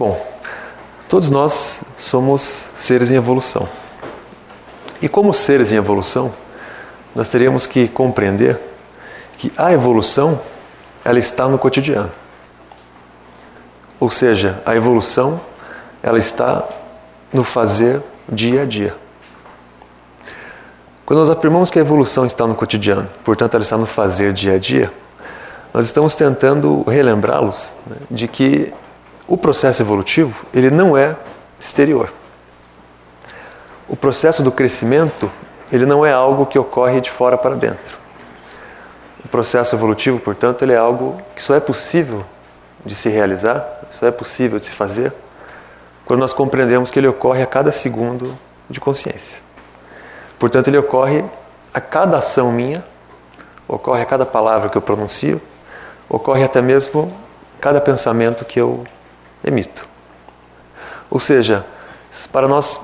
Bom, todos nós somos seres em evolução. E como seres em evolução, nós teríamos que compreender que a evolução ela está no cotidiano. Ou seja, a evolução ela está no fazer dia a dia. Quando nós afirmamos que a evolução está no cotidiano, portanto ela está no fazer dia a dia, nós estamos tentando relembrá-los né, de que o processo evolutivo ele não é exterior. O processo do crescimento ele não é algo que ocorre de fora para dentro. O processo evolutivo, portanto, ele é algo que só é possível de se realizar, só é possível de se fazer quando nós compreendemos que ele ocorre a cada segundo de consciência. Portanto, ele ocorre a cada ação minha, ocorre a cada palavra que eu pronuncio, ocorre até mesmo cada pensamento que eu emito. Ou seja, para nós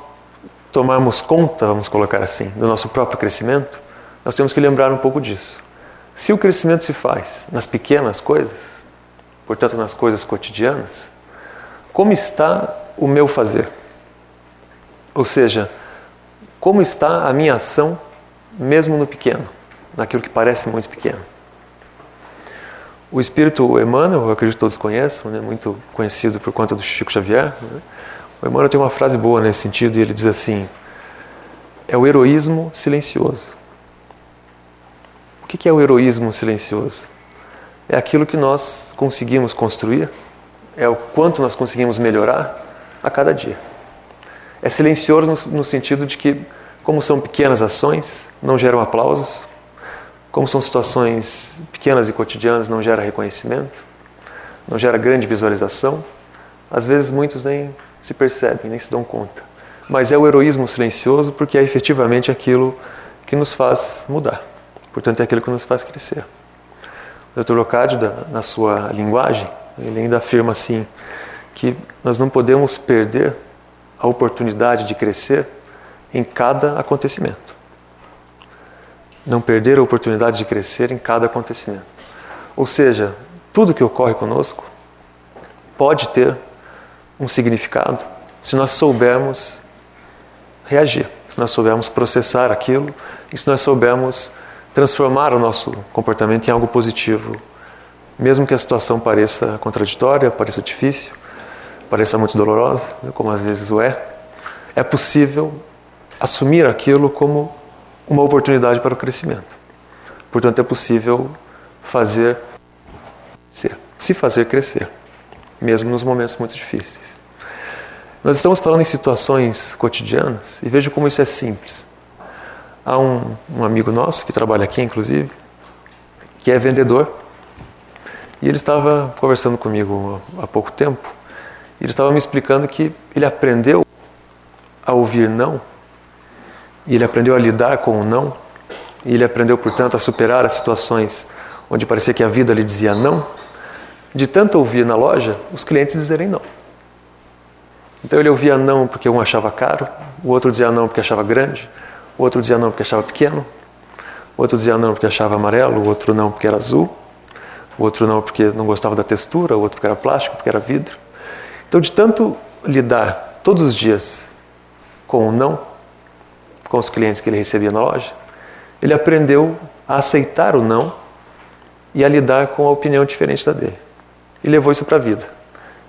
tomarmos conta, vamos colocar assim, do nosso próprio crescimento, nós temos que lembrar um pouco disso. Se o crescimento se faz nas pequenas coisas, portanto nas coisas cotidianas, como está o meu fazer? Ou seja, como está a minha ação, mesmo no pequeno, naquilo que parece muito pequeno? O espírito Emmanuel, eu acredito que todos conheçam, né, muito conhecido por conta do Chico Xavier, né, o Emmanuel tem uma frase boa nesse sentido e ele diz assim: é o heroísmo silencioso. O que é o heroísmo silencioso? É aquilo que nós conseguimos construir, é o quanto nós conseguimos melhorar a cada dia. É silencioso no, no sentido de que, como são pequenas ações, não geram aplausos, como são situações pequenas e cotidianas, não gera reconhecimento, não gera grande visualização. Às vezes muitos nem se percebem, nem se dão conta. Mas é o heroísmo silencioso porque é efetivamente aquilo que nos faz mudar. Portanto, é aquilo que nos faz crescer. O Dr. Locádio, na sua linguagem, ele ainda afirma assim que nós não podemos perder a oportunidade de crescer em cada acontecimento. Não perder a oportunidade de crescer em cada acontecimento. Ou seja, tudo que ocorre conosco pode ter um significado se nós soubermos reagir, se nós soubermos processar aquilo e se nós soubermos transformar o nosso comportamento em algo positivo, mesmo que a situação pareça contraditória, pareça difícil, pareça muito dolorosa, como às vezes o é, é possível assumir aquilo como uma oportunidade para o crescimento. Portanto, é possível fazer ser, se fazer crescer mesmo nos momentos muito difíceis. Nós estamos falando em situações cotidianas e veja como isso é simples. Há um, um amigo nosso que trabalha aqui, inclusive, que é vendedor, e ele estava conversando comigo há pouco tempo, ele estava me explicando que ele aprendeu a ouvir não, e ele aprendeu a lidar com o não, e ele aprendeu, portanto, a superar as situações onde parecia que a vida lhe dizia não, de tanto ouvir na loja, os clientes dizerem não. Então ele ouvia não porque um achava caro, o outro dizia não porque achava grande, o outro dizia não porque achava pequeno, o outro dizia não porque achava amarelo, o outro não porque era azul, o outro não porque não gostava da textura, o outro porque era plástico, porque era vidro. Então, de tanto lidar todos os dias com o não, com os clientes que ele recebia na loja, ele aprendeu a aceitar o não e a lidar com a opinião diferente da dele e levou isso para a vida.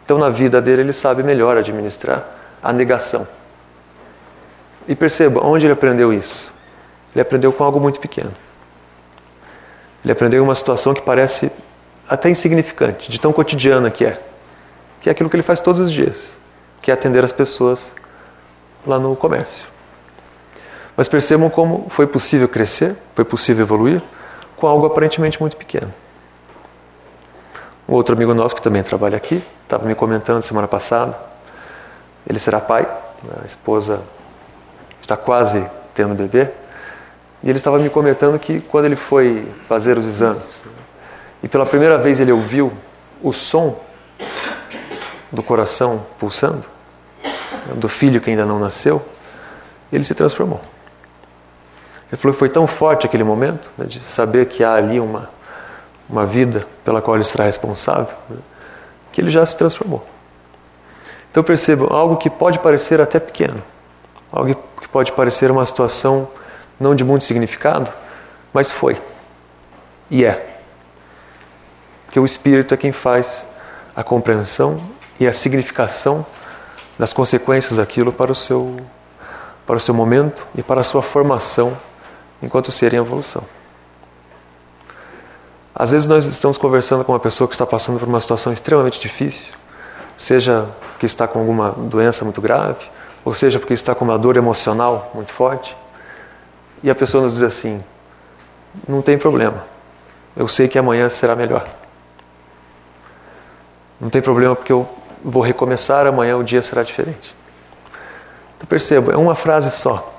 Então, na vida dele, ele sabe melhor administrar a negação. E perceba, onde ele aprendeu isso? Ele aprendeu com algo muito pequeno. Ele aprendeu em uma situação que parece até insignificante, de tão cotidiana que é. Que é aquilo que ele faz todos os dias, que é atender as pessoas lá no comércio. Mas percebam como foi possível crescer, foi possível evoluir com algo aparentemente muito pequeno. Um outro amigo nosso que também trabalha aqui, estava me comentando semana passada, ele será pai, a esposa está quase tendo bebê, e ele estava me comentando que quando ele foi fazer os exames, e pela primeira vez ele ouviu o som do coração pulsando, do filho que ainda não nasceu, ele se transformou. Ele falou que foi tão forte aquele momento, né, de saber que há ali uma uma vida pela qual ele será responsável, né, que ele já se transformou. Então percebam, algo que pode parecer até pequeno, algo que pode parecer uma situação não de muito significado, mas foi. E é. Porque o Espírito é quem faz a compreensão e a significação das consequências daquilo para o seu, para o seu momento e para a sua formação enquanto ser em evolução. Às vezes nós estamos conversando com uma pessoa que está passando por uma situação extremamente difícil, seja porque está com alguma doença muito grave, ou seja porque está com uma dor emocional muito forte, e a pessoa nos diz assim: não tem problema, eu sei que amanhã será melhor. Não tem problema porque eu vou recomeçar, amanhã o dia será diferente. Então perceba, é uma frase só.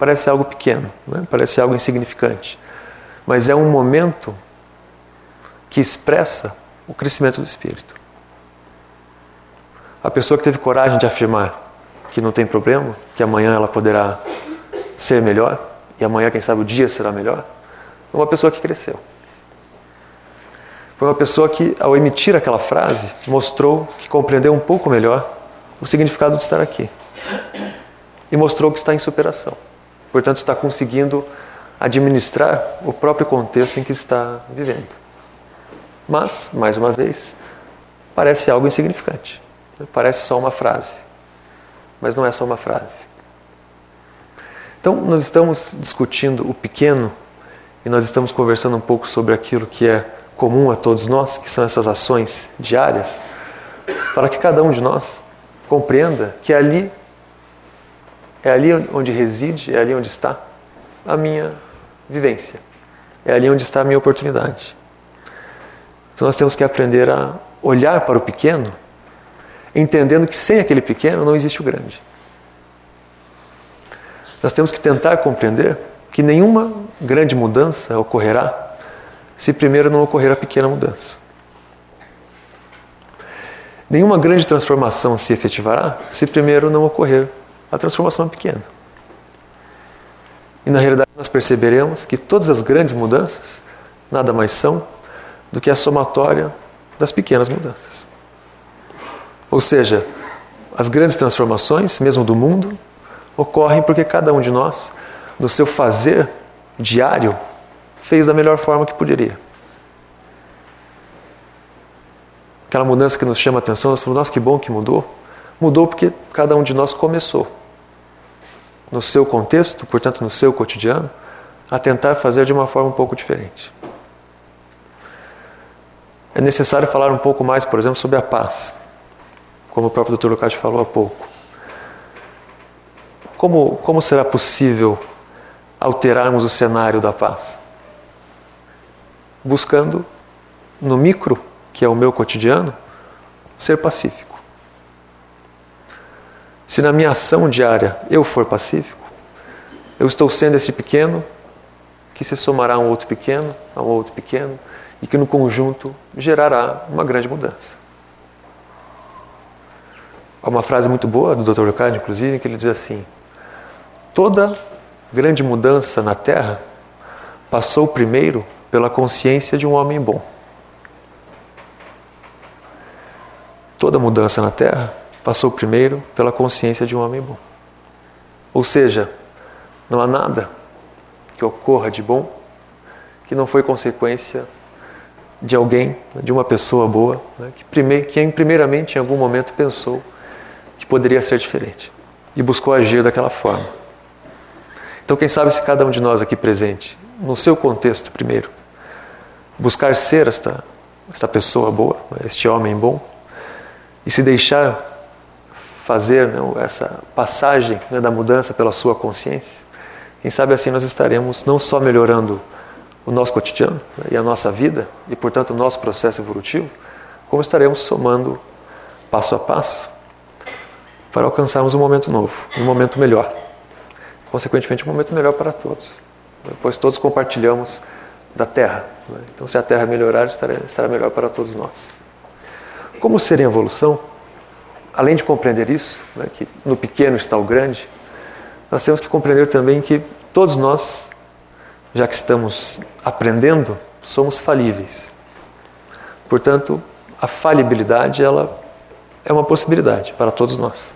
Parece algo pequeno, né? parece algo insignificante, mas é um momento que expressa o crescimento do espírito. A pessoa que teve coragem de afirmar que não tem problema, que amanhã ela poderá ser melhor, e amanhã, quem sabe, o dia será melhor, é uma pessoa que cresceu. Foi uma pessoa que, ao emitir aquela frase, mostrou que compreendeu um pouco melhor o significado de estar aqui. E mostrou que está em superação. Portanto, está conseguindo administrar o próprio contexto em que está vivendo. Mas, mais uma vez, parece algo insignificante. Parece só uma frase. Mas não é só uma frase. Então, nós estamos discutindo o pequeno e nós estamos conversando um pouco sobre aquilo que é comum a todos nós, que são essas ações diárias, para que cada um de nós compreenda que é ali é ali onde reside, é ali onde está a minha vivência. É ali onde está a minha oportunidade. Então nós temos que aprender a olhar para o pequeno, entendendo que sem aquele pequeno não existe o grande. Nós temos que tentar compreender que nenhuma grande mudança ocorrerá se primeiro não ocorrer a pequena mudança. Nenhuma grande transformação se efetivará se primeiro não ocorrer a transformação pequena. E na realidade nós perceberemos que todas as grandes mudanças nada mais são do que a somatória das pequenas mudanças. Ou seja, as grandes transformações, mesmo do mundo, ocorrem porque cada um de nós, no seu fazer diário, fez da melhor forma que poderia. Aquela mudança que nos chama a atenção, nós falamos, nossa, que bom que mudou. Mudou porque cada um de nós começou, no seu contexto, portanto, no seu cotidiano, a tentar fazer de uma forma um pouco diferente. É necessário falar um pouco mais, por exemplo, sobre a paz, como o próprio Dr. Lucati falou há pouco. Como, como será possível alterarmos o cenário da paz? buscando no micro, que é o meu cotidiano, ser pacífico. Se na minha ação diária eu for pacífico, eu estou sendo esse pequeno que se somará a um outro pequeno, a um outro pequeno, e que no conjunto gerará uma grande mudança. Há uma frase muito boa do Dr. Leocádio, inclusive, que ele diz assim: Toda grande mudança na Terra passou primeiro pela consciência de um homem bom. Toda mudança na Terra passou primeiro pela consciência de um homem bom. Ou seja, não há nada que ocorra de bom que não foi consequência de alguém, de uma pessoa boa, né, que, primeir, que primeiramente em algum momento pensou que poderia ser diferente e buscou agir daquela forma. Então, quem sabe se cada um de nós aqui presente, no seu contexto primeiro, buscar ser esta, esta pessoa boa, este homem bom, e se deixar fazer né, essa passagem né, da mudança pela sua consciência, quem sabe assim nós estaremos não só melhorando o nosso cotidiano né, e a nossa vida, e portanto o nosso processo evolutivo, como estaremos somando passo a passo para alcançarmos um momento novo, um momento melhor. Consequentemente, um momento melhor para todos, pois todos compartilhamos da terra. Né? Então, se a terra melhorar, estará melhor para todos nós. Como ser em evolução, além de compreender isso, né, que no pequeno está o grande, nós temos que compreender também que todos nós, já que estamos aprendendo, somos falíveis. Portanto, a falibilidade ela é uma possibilidade para todos nós.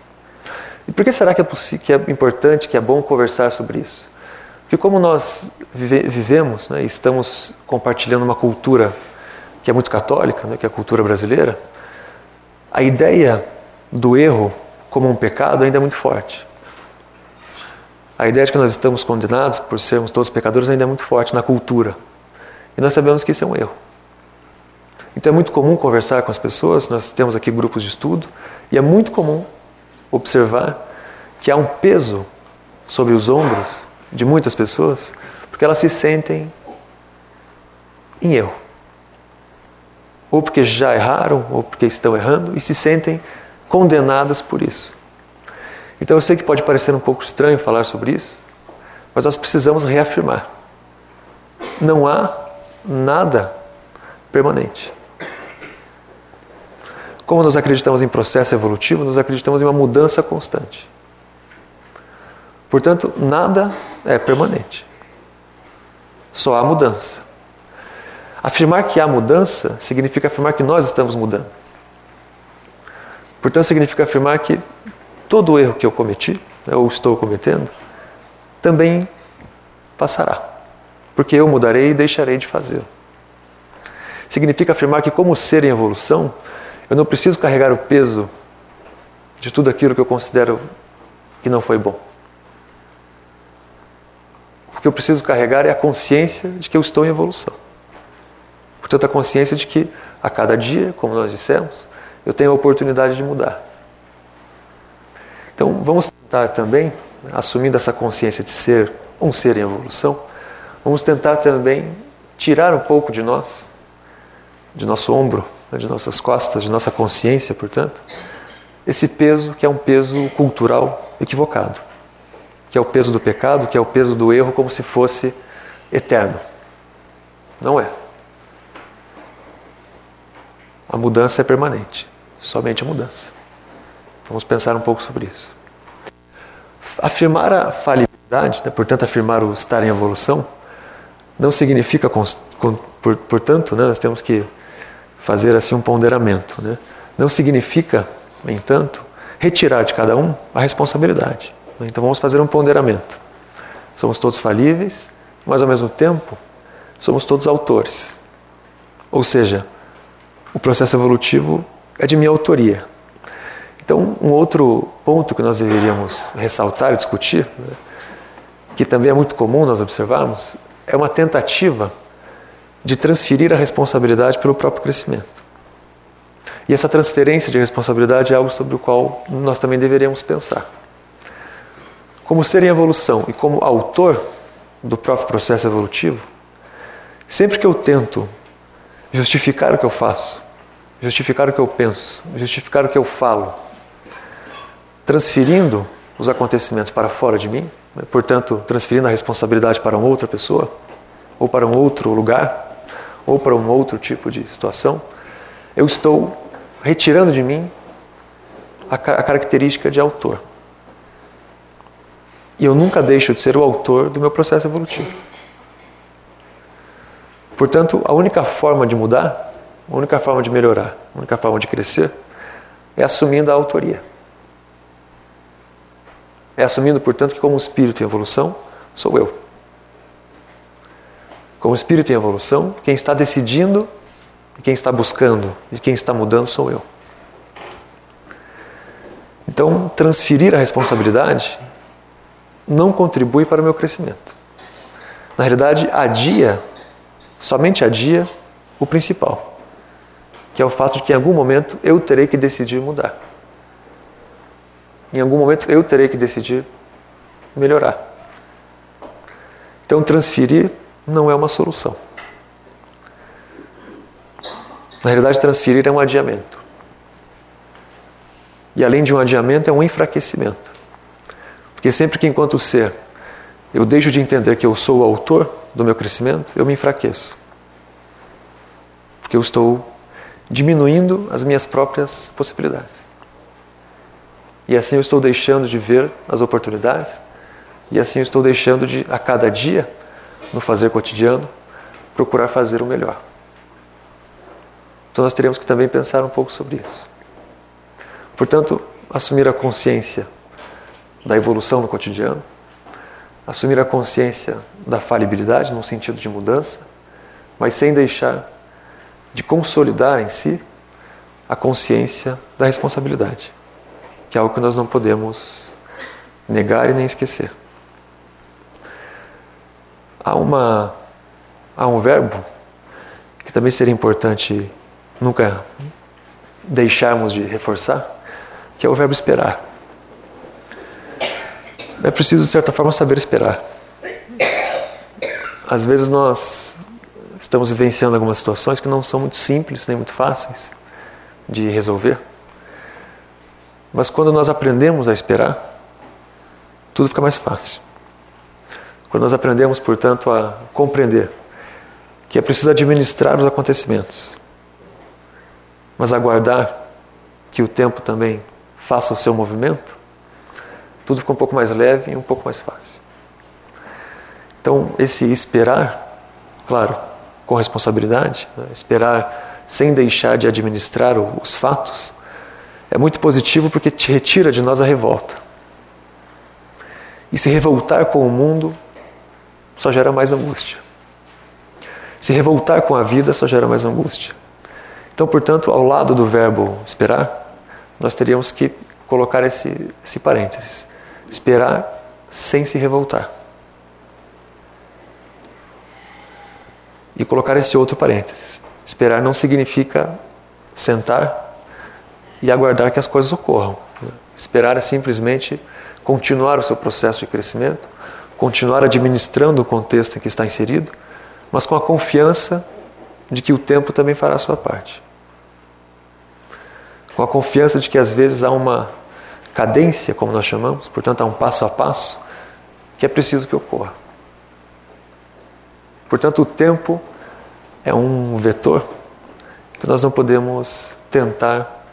E por que será que é, que é importante, que é bom conversar sobre isso? Porque como nós vive vivemos, né, estamos compartilhando uma cultura que é muito católica, né, que é a cultura brasileira, a ideia do erro como um pecado ainda é muito forte. A ideia de que nós estamos condenados por sermos todos pecadores ainda é muito forte na cultura. E nós sabemos que isso é um erro. Então é muito comum conversar com as pessoas, nós temos aqui grupos de estudo, e é muito comum observar que há um peso sobre os ombros de muitas pessoas, porque elas se sentem em erro. Ou porque já erraram, ou porque estão errando, e se sentem condenadas por isso. Então eu sei que pode parecer um pouco estranho falar sobre isso, mas nós precisamos reafirmar. Não há nada permanente. Como nós acreditamos em processo evolutivo, nós acreditamos em uma mudança constante. Portanto, nada é permanente. Só há mudança. Afirmar que há mudança significa afirmar que nós estamos mudando. Portanto, significa afirmar que todo erro que eu cometi, né, ou estou cometendo, também passará. Porque eu mudarei e deixarei de fazê-lo. Significa afirmar que, como ser em evolução, eu não preciso carregar o peso de tudo aquilo que eu considero que não foi bom. O que eu preciso carregar é a consciência de que eu estou em evolução. Portanto, a consciência de que a cada dia, como nós dissemos, eu tenho a oportunidade de mudar. Então, vamos tentar também, assumindo essa consciência de ser um ser em evolução, vamos tentar também tirar um pouco de nós, de nosso ombro, né, de nossas costas, de nossa consciência, portanto, esse peso que é um peso cultural equivocado, que é o peso do pecado, que é o peso do erro, como se fosse eterno. Não é. A mudança é permanente, somente a mudança. Vamos pensar um pouco sobre isso. Afirmar a falibilidade, né, portanto, afirmar o estar em evolução, não significa, portanto, né, nós temos que fazer assim um ponderamento. Né? Não significa, no entanto, retirar de cada um a responsabilidade. Né? Então vamos fazer um ponderamento. Somos todos falíveis, mas ao mesmo tempo somos todos autores. Ou seja, o processo evolutivo é de minha autoria. Então, um outro ponto que nós deveríamos ressaltar e discutir, né, que também é muito comum nós observarmos, é uma tentativa de transferir a responsabilidade pelo próprio crescimento. E essa transferência de responsabilidade é algo sobre o qual nós também deveríamos pensar. Como ser em evolução e como autor do próprio processo evolutivo, sempre que eu tento justificar o que eu faço, justificar o que eu penso, justificar o que eu falo, transferindo os acontecimentos para fora de mim, né? portanto, transferindo a responsabilidade para uma outra pessoa, ou para um outro lugar, ou para um outro tipo de situação, eu estou retirando de mim a, a característica de autor. E eu nunca deixo de ser o autor do meu processo evolutivo. Portanto, a única forma de mudar, a única forma de melhorar, a única forma de crescer é assumindo a autoria. É assumindo, portanto, que como espírito em evolução, sou eu. Como espírito em evolução, quem está decidindo, quem está buscando e quem está mudando sou eu. Então, transferir a responsabilidade não contribui para o meu crescimento. Na realidade, adia, somente adia o principal, que é o fato de que em algum momento eu terei que decidir mudar. Em algum momento eu terei que decidir melhorar. Então, transferir não é uma solução. Na realidade, transferir é um adiamento. E além de um adiamento, é um enfraquecimento. Porque sempre que, enquanto ser, eu deixo de entender que eu sou o autor do meu crescimento, eu me enfraqueço. Porque eu estou diminuindo as minhas próprias possibilidades. E assim eu estou deixando de ver as oportunidades, e assim eu estou deixando de, a cada dia, no fazer cotidiano, procurar fazer o melhor. Então nós teremos que também pensar um pouco sobre isso. Portanto, assumir a consciência da evolução no cotidiano, assumir a consciência da falibilidade no sentido de mudança, mas sem deixar de consolidar em si a consciência da responsabilidade, que é algo que nós não podemos negar e nem esquecer. Há, uma, há um verbo que também seria importante nunca deixarmos de reforçar, que é o verbo esperar. É preciso, de certa forma, saber esperar. Às vezes nós estamos vivenciando algumas situações que não são muito simples nem muito fáceis de resolver. Mas quando nós aprendemos a esperar, tudo fica mais fácil. Quando nós aprendemos, portanto, a compreender que é preciso administrar os acontecimentos, mas aguardar que o tempo também faça o seu movimento, tudo fica um pouco mais leve e um pouco mais fácil. Então, esse esperar, claro, com responsabilidade, né? esperar sem deixar de administrar os fatos, é muito positivo porque te retira de nós a revolta. E se revoltar com o mundo só gera mais angústia. Se revoltar com a vida só gera mais angústia. Então, portanto, ao lado do verbo esperar, nós teríamos que colocar esse, esse parênteses: esperar sem se revoltar. E colocar esse outro parênteses: esperar não significa sentar e aguardar que as coisas ocorram. Esperar é simplesmente continuar o seu processo de crescimento, continuar administrando o contexto em que está inserido mas com a confiança de que o tempo também fará a sua parte. Com a confiança de que às vezes há uma cadência, como nós chamamos, portanto há um passo a passo que é preciso que ocorra. Portanto, o tempo é um vetor que nós não podemos tentar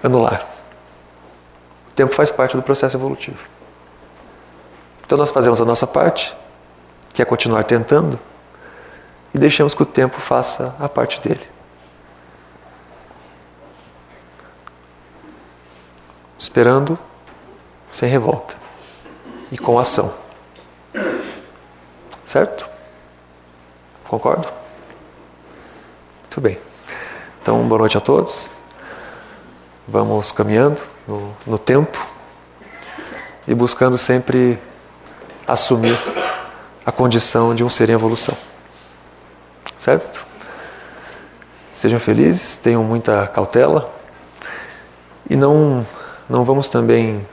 anular. O tempo faz parte do processo evolutivo. Então nós fazemos a nossa parte, que é continuar tentando, e deixamos que o tempo faça a parte dele. Esperando sem revolta e com ação. Certo? Concordo? Muito bem. Então, boa noite a todos. Vamos caminhando no, no tempo e buscando sempre assumir a condição de um ser em evolução. Certo? Sejam felizes, tenham muita cautela e não, não vamos também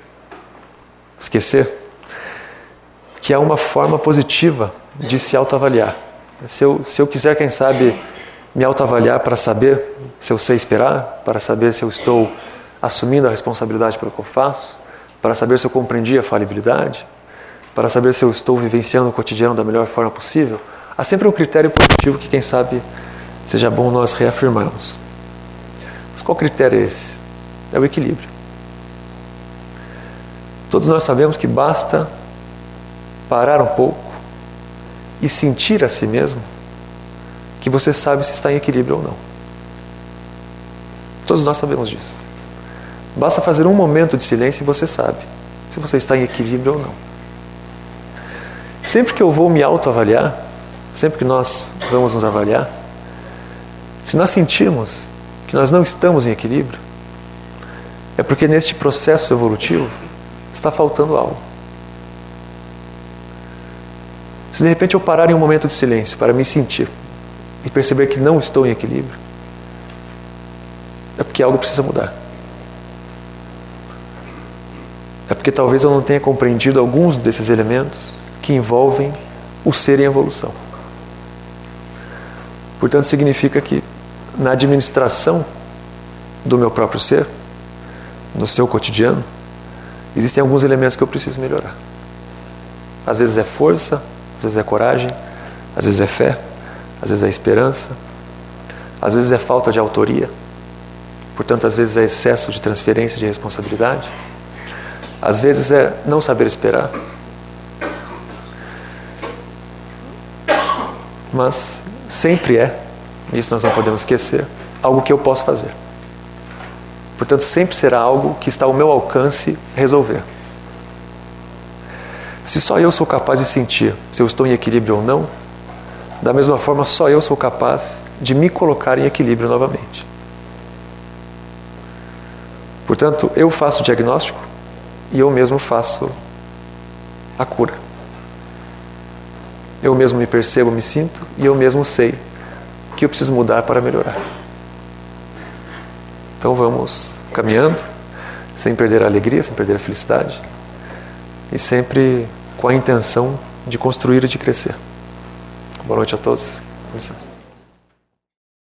esquecer que há uma forma positiva de se autoavaliar. Se eu, se eu quiser, quem sabe, me autoavaliar para saber se eu sei esperar, para saber se eu estou assumindo a responsabilidade pelo que eu faço, para saber se eu compreendi a falibilidade, para saber se eu estou vivenciando o cotidiano da melhor forma possível, Há sempre um critério positivo que, quem sabe, seja bom nós reafirmarmos. Mas qual critério é esse? É o equilíbrio. Todos nós sabemos que basta parar um pouco e sentir a si mesmo que você sabe se está em equilíbrio ou não. Todos nós sabemos disso. Basta fazer um momento de silêncio e você sabe se você está em equilíbrio ou não. Sempre que eu vou me autoavaliar, sempre que nós vamos nos avaliar, se nós sentirmos que nós não estamos em equilíbrio, é porque neste processo evolutivo está faltando algo. Se de repente eu parar em um momento de silêncio para me sentir e perceber que não estou em equilíbrio, é porque algo precisa mudar. É porque talvez eu não tenha compreendido alguns desses elementos que envolvem o ser em evolução. Portanto, significa que na administração do meu próprio ser, no seu cotidiano, existem alguns elementos que eu preciso melhorar. Às vezes é força, às vezes é coragem, às vezes é fé, às vezes é esperança, às vezes é falta de autoria, portanto, às vezes é excesso de transferência de responsabilidade, às vezes é não saber esperar. Mas sempre é, isso nós não podemos esquecer, algo que eu posso fazer. Portanto, sempre será algo que está ao meu alcance resolver. Se só eu sou capaz de sentir se eu estou em equilíbrio ou não, da mesma forma, só eu sou capaz de me colocar em equilíbrio novamente. Portanto, eu faço o diagnóstico e eu mesmo faço a cura. Eu mesmo me percebo, me sinto e eu mesmo sei que eu preciso mudar para melhorar. Então vamos caminhando, sem perder a alegria, sem perder a felicidade e sempre com a intenção de construir e de crescer. Boa noite a todos. Com licença.